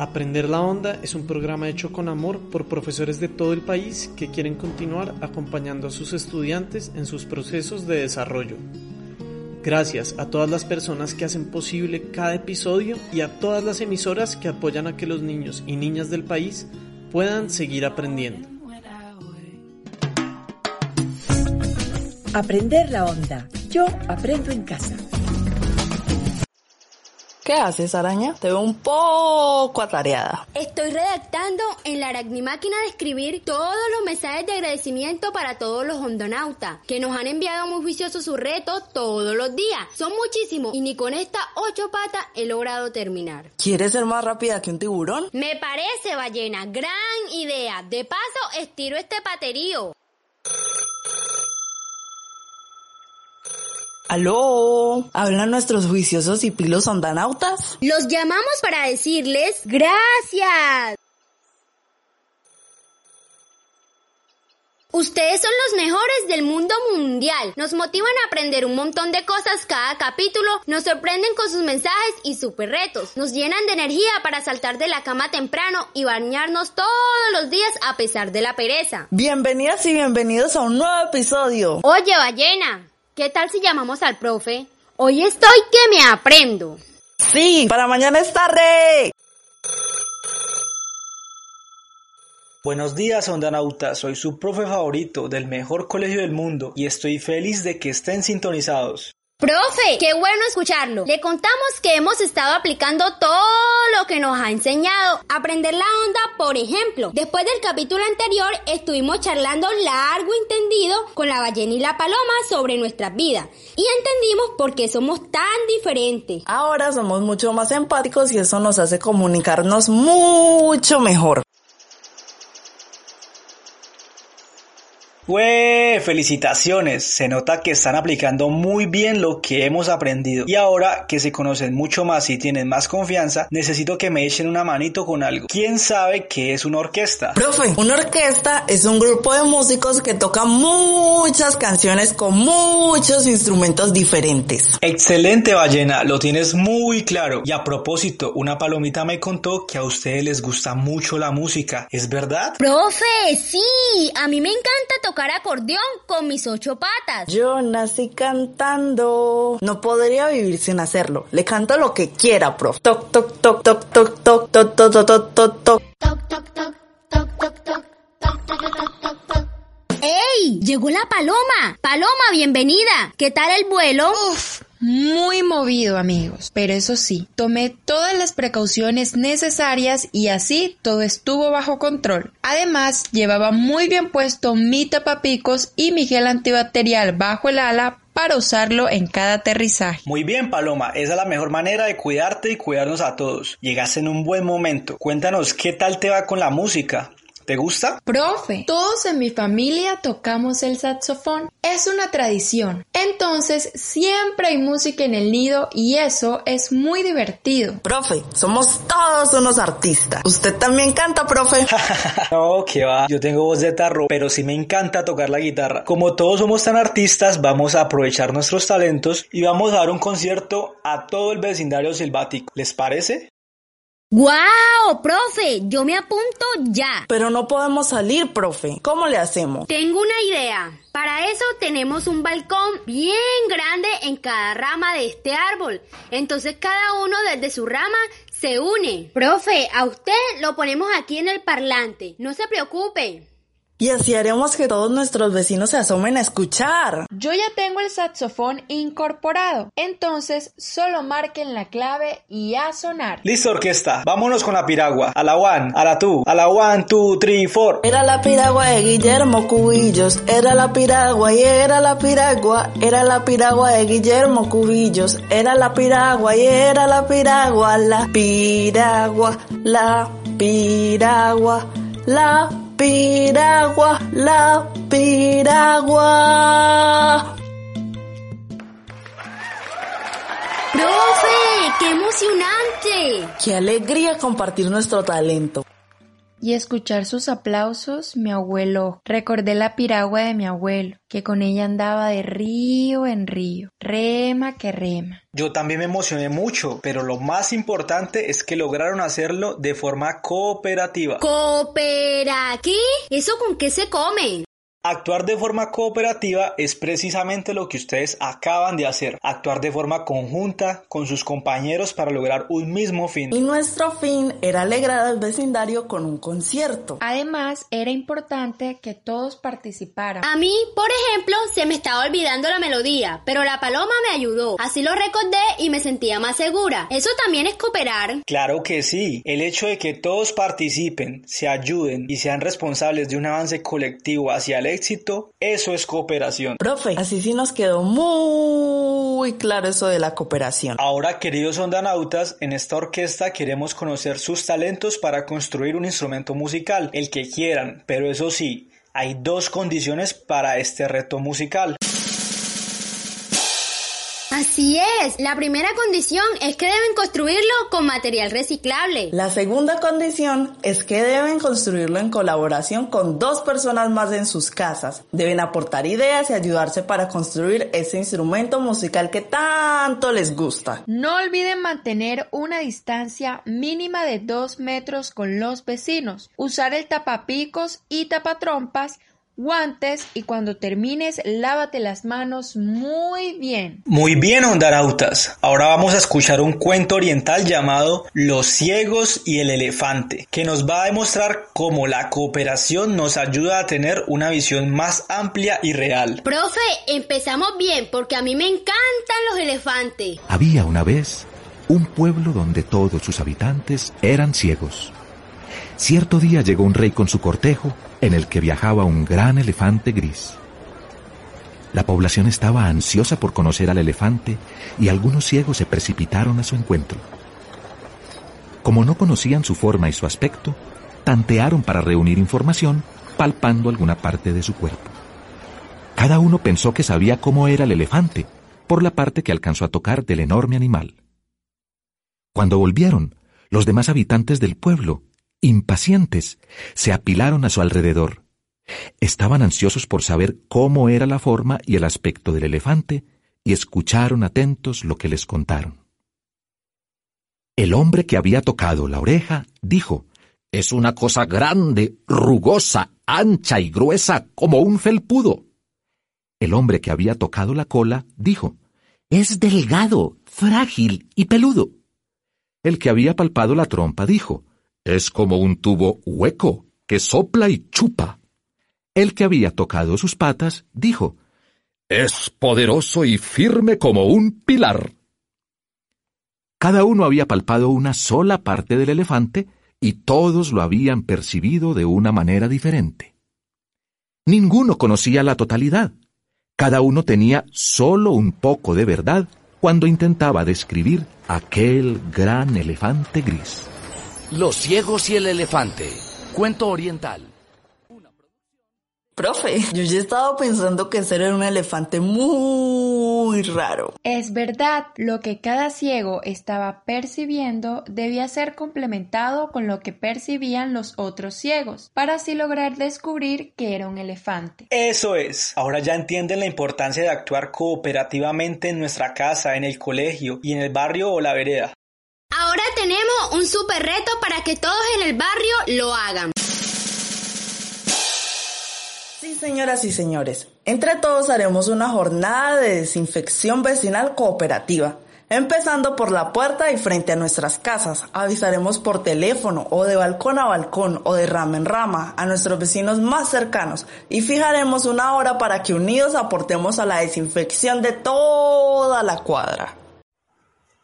Aprender la Onda es un programa hecho con amor por profesores de todo el país que quieren continuar acompañando a sus estudiantes en sus procesos de desarrollo. Gracias a todas las personas que hacen posible cada episodio y a todas las emisoras que apoyan a que los niños y niñas del país puedan seguir aprendiendo. Aprender la onda. Yo aprendo en casa. ¿Qué haces, araña? Te veo un poco atareada. Estoy redactando en la aracnimáquina de escribir todos los mensajes de agradecimiento para todos los hondonautas que nos han enviado muy juiciosos sus retos todos los días. Son muchísimos y ni con estas ocho patas he logrado terminar. ¿Quieres ser más rápida que un tiburón? Me parece, ballena, gran idea. De paso, estiro este paterío. ¿Aló? ¿Hablan nuestros juiciosos y pilos ondanautas? Los llamamos para decirles gracias. Ustedes son los mejores del mundo mundial. Nos motivan a aprender un montón de cosas cada capítulo, nos sorprenden con sus mensajes y super retos, nos llenan de energía para saltar de la cama temprano y bañarnos todos los días a pesar de la pereza. Bienvenidas y bienvenidos a un nuevo episodio. Oye, ballena, ¿Qué tal si llamamos al profe? Hoy estoy que me aprendo. Sí, para mañana es tarde. Buenos días, Ondanauta. Soy su profe favorito del mejor colegio del mundo y estoy feliz de que estén sintonizados. Profe, qué bueno escucharlo. Le contamos que hemos estado aplicando todo lo que nos ha enseñado. Aprender la onda, por ejemplo. Después del capítulo anterior estuvimos charlando largo y entendido con la ballena y la paloma sobre nuestras vidas. Y entendimos por qué somos tan diferentes. Ahora somos mucho más empáticos y eso nos hace comunicarnos mucho mejor. ¡Wee! Felicitaciones. Se nota que están aplicando muy bien lo que hemos aprendido. Y ahora que se conocen mucho más y tienen más confianza, necesito que me echen una manito con algo. ¿Quién sabe qué es una orquesta? Profe, una orquesta es un grupo de músicos que toca muchas canciones con muchos instrumentos diferentes. Excelente, ballena. Lo tienes muy claro. Y a propósito, una palomita me contó que a ustedes les gusta mucho la música. ¿Es verdad? Profe, sí. A mí me encanta tocar acordeón con mis ocho patas. Yo nací cantando. No podría vivir sin hacerlo. Le canto lo que quiera, prof. Toc, toc, toc, toc, toc, toc, toc, toc, toc, toc, toc, toc. ¡Ey! Llegó la paloma. Paloma, bienvenida. ¿Qué tal el vuelo? Uf, muy movido amigos, pero eso sí, tomé todas las precauciones necesarias y así todo estuvo bajo control. Además, llevaba muy bien puesto mi tapapicos y mi gel antibacterial bajo el ala para usarlo en cada aterrizaje. Muy bien, Paloma, esa es la mejor manera de cuidarte y cuidarnos a todos. Llegaste en un buen momento. Cuéntanos qué tal te va con la música. ¿Te gusta? Profe, todos en mi familia tocamos el saxofón. Es una tradición. Entonces, siempre hay música en el nido y eso es muy divertido. Profe, somos todos unos artistas. ¿Usted también canta, profe? no, que va. Yo tengo voz de tarro, pero sí me encanta tocar la guitarra. Como todos somos tan artistas, vamos a aprovechar nuestros talentos y vamos a dar un concierto a todo el vecindario silvático. ¿Les parece? ¡Guau, profe! Yo me apunto ya. Pero no podemos salir, profe. ¿Cómo le hacemos? Tengo una idea. Para eso tenemos un balcón bien grande en cada rama de este árbol. Entonces cada uno desde su rama se une. Profe, a usted lo ponemos aquí en el parlante. No se preocupe. Y así haremos que todos nuestros vecinos se asomen a escuchar. Yo ya tengo el saxofón incorporado, entonces solo marquen la clave y a sonar. Listo, orquesta. Vámonos con la piragua. A la one, a la two, a la one, two, three, four. Era la piragua de Guillermo Cubillos, era la piragua y era la piragua, era la piragua de Guillermo Cubillos, era la piragua y era la piragua, la piragua, la piragua, la piragua, la piragua. ¡Profe! ¡Qué emocionante! Qué alegría compartir nuestro talento. Y escuchar sus aplausos me abuelo. Recordé la piragua de mi abuelo, que con ella andaba de río en río, rema que rema. Yo también me emocioné mucho, pero lo más importante es que lograron hacerlo de forma cooperativa. ¿Coopera qué? ¿Eso con qué se come? Actuar de forma cooperativa es precisamente lo que ustedes acaban de hacer, actuar de forma conjunta con sus compañeros para lograr un mismo fin. Y nuestro fin era alegrar al vecindario con un concierto. Además, era importante que todos participaran. A mí, por ejemplo, se me estaba olvidando la melodía, pero la paloma me ayudó. Así lo recordé y me sentía más segura. Eso también es cooperar. Claro que sí. El hecho de que todos participen, se ayuden y sean responsables de un avance colectivo hacia el éxito, eso es cooperación. Profe, así sí nos quedó muy claro eso de la cooperación. Ahora, queridos ondanautas, en esta orquesta queremos conocer sus talentos para construir un instrumento musical, el que quieran, pero eso sí, hay dos condiciones para este reto musical. Así es. La primera condición es que deben construirlo con material reciclable. La segunda condición es que deben construirlo en colaboración con dos personas más en sus casas. Deben aportar ideas y ayudarse para construir ese instrumento musical que tanto les gusta. No olviden mantener una distancia mínima de dos metros con los vecinos. Usar el tapapicos y tapatrompas guantes y cuando termines lávate las manos muy bien. Muy bien, ondarautas. Ahora vamos a escuchar un cuento oriental llamado Los ciegos y el elefante, que nos va a demostrar cómo la cooperación nos ayuda a tener una visión más amplia y real. Profe, empezamos bien porque a mí me encantan los elefantes. Había una vez un pueblo donde todos sus habitantes eran ciegos. Cierto día llegó un rey con su cortejo en el que viajaba un gran elefante gris. La población estaba ansiosa por conocer al elefante y algunos ciegos se precipitaron a su encuentro. Como no conocían su forma y su aspecto, tantearon para reunir información palpando alguna parte de su cuerpo. Cada uno pensó que sabía cómo era el elefante por la parte que alcanzó a tocar del enorme animal. Cuando volvieron, los demás habitantes del pueblo impacientes, se apilaron a su alrededor. Estaban ansiosos por saber cómo era la forma y el aspecto del elefante y escucharon atentos lo que les contaron. El hombre que había tocado la oreja dijo, Es una cosa grande, rugosa, ancha y gruesa como un felpudo. El hombre que había tocado la cola dijo, Es delgado, frágil y peludo. El que había palpado la trompa dijo, es como un tubo hueco que sopla y chupa. El que había tocado sus patas dijo, Es poderoso y firme como un pilar. Cada uno había palpado una sola parte del elefante y todos lo habían percibido de una manera diferente. Ninguno conocía la totalidad. Cada uno tenía solo un poco de verdad cuando intentaba describir aquel gran elefante gris. Los ciegos y el elefante. Cuento oriental. Profe, yo ya estaba pensando que ser era un elefante muy raro. Es verdad, lo que cada ciego estaba percibiendo debía ser complementado con lo que percibían los otros ciegos, para así lograr descubrir que era un elefante. Eso es. Ahora ya entienden la importancia de actuar cooperativamente en nuestra casa, en el colegio y en el barrio o la vereda. Ahora tenemos un super reto para que todos en el barrio lo hagan. Sí, señoras y señores, entre todos haremos una jornada de desinfección vecinal cooperativa. Empezando por la puerta y frente a nuestras casas, avisaremos por teléfono o de balcón a balcón o de rama en rama a nuestros vecinos más cercanos y fijaremos una hora para que unidos aportemos a la desinfección de toda la cuadra.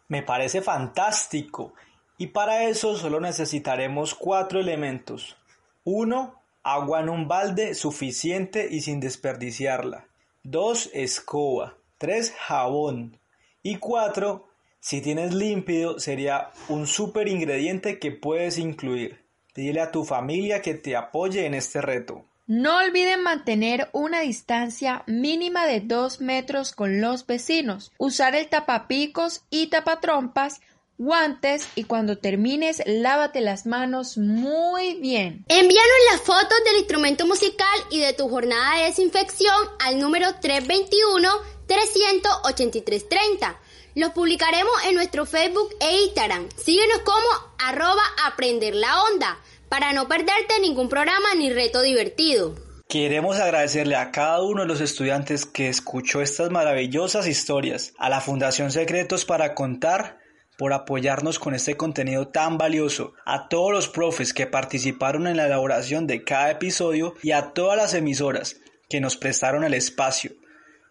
Me parece fantástico. Y para eso solo necesitaremos cuatro elementos. Uno, agua en un balde suficiente y sin desperdiciarla. Dos, escoba. Tres, jabón. Y cuatro, si tienes límpido, sería un super ingrediente que puedes incluir. Dile a tu familia que te apoye en este reto. No olviden mantener una distancia mínima de dos metros con los vecinos, usar el tapapicos y tapatrompas, guantes y cuando termines lávate las manos muy bien. Envíanos las fotos del instrumento musical y de tu jornada de desinfección al número 321-383-30. Los publicaremos en nuestro Facebook e Instagram. Síguenos como arroba aprender la onda para no perderte ningún programa ni reto divertido. Queremos agradecerle a cada uno de los estudiantes que escuchó estas maravillosas historias, a la Fundación Secretos para Contar por apoyarnos con este contenido tan valioso, a todos los profes que participaron en la elaboración de cada episodio y a todas las emisoras que nos prestaron el espacio.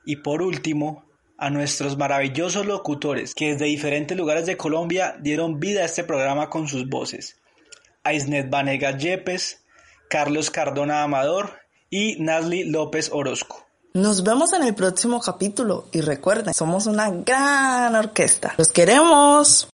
Y por último, a nuestros maravillosos locutores que desde diferentes lugares de Colombia dieron vida a este programa con sus voces. Aisnet Vanegas Yepes, Carlos Cardona Amador y Nasli López Orozco. Nos vemos en el próximo capítulo y recuerden, somos una gran orquesta. Los queremos.